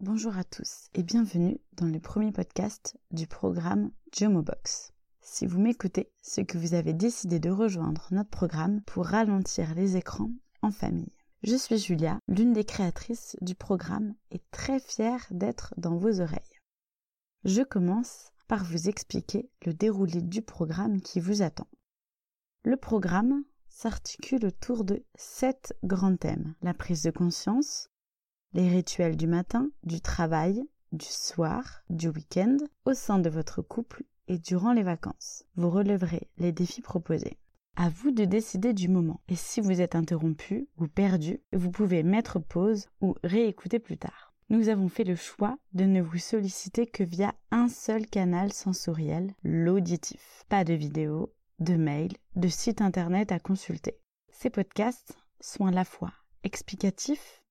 Bonjour à tous et bienvenue dans le premier podcast du programme Box. Si vous m'écoutez, c'est que vous avez décidé de rejoindre notre programme pour ralentir les écrans en famille. Je suis Julia, l'une des créatrices du programme et très fière d'être dans vos oreilles. Je commence par vous expliquer le déroulé du programme qui vous attend. Le programme s'articule autour de sept grands thèmes. La prise de conscience, les rituels du matin, du travail, du soir, du week-end, au sein de votre couple et durant les vacances. Vous releverez les défis proposés. À vous de décider du moment. Et si vous êtes interrompu ou perdu, vous pouvez mettre pause ou réécouter plus tard. Nous avons fait le choix de ne vous solliciter que via un seul canal sensoriel, l'auditif. Pas de vidéo, de mail, de site internet à consulter. Ces podcasts sont à la fois explicatifs,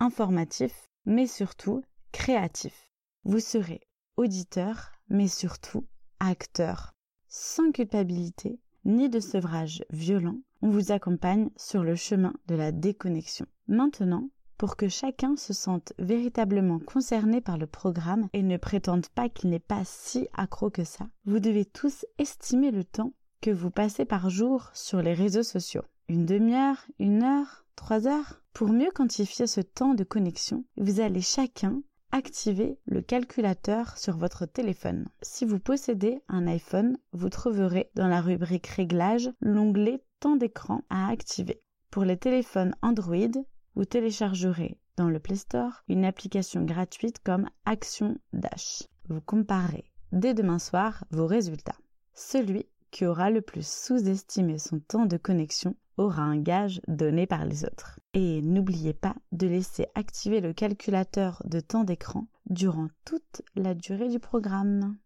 informatifs, mais surtout créatifs. Vous serez auditeur, mais surtout acteur. Sans culpabilité, ni de sevrage violent, on vous accompagne sur le chemin de la déconnexion. Maintenant, pour que chacun se sente véritablement concerné par le programme et ne prétende pas qu'il n'est pas si accro que ça, vous devez tous estimer le temps que vous passez par jour sur les réseaux sociaux. Une demi-heure, une heure, trois heures? Pour mieux quantifier ce temps de connexion, vous allez chacun activer le calculateur sur votre téléphone. Si vous possédez un iPhone, vous trouverez dans la rubrique Réglages l'onglet Temps d'écran à activer. Pour les téléphones Android, vous téléchargerez dans le Play Store une application gratuite comme Action Dash. Vous comparez dès demain soir vos résultats. Celui qui aura le plus sous-estimé son temps de connexion aura un gage donné par les autres. Et n'oubliez pas de laisser activer le calculateur de temps d'écran durant toute la durée du programme.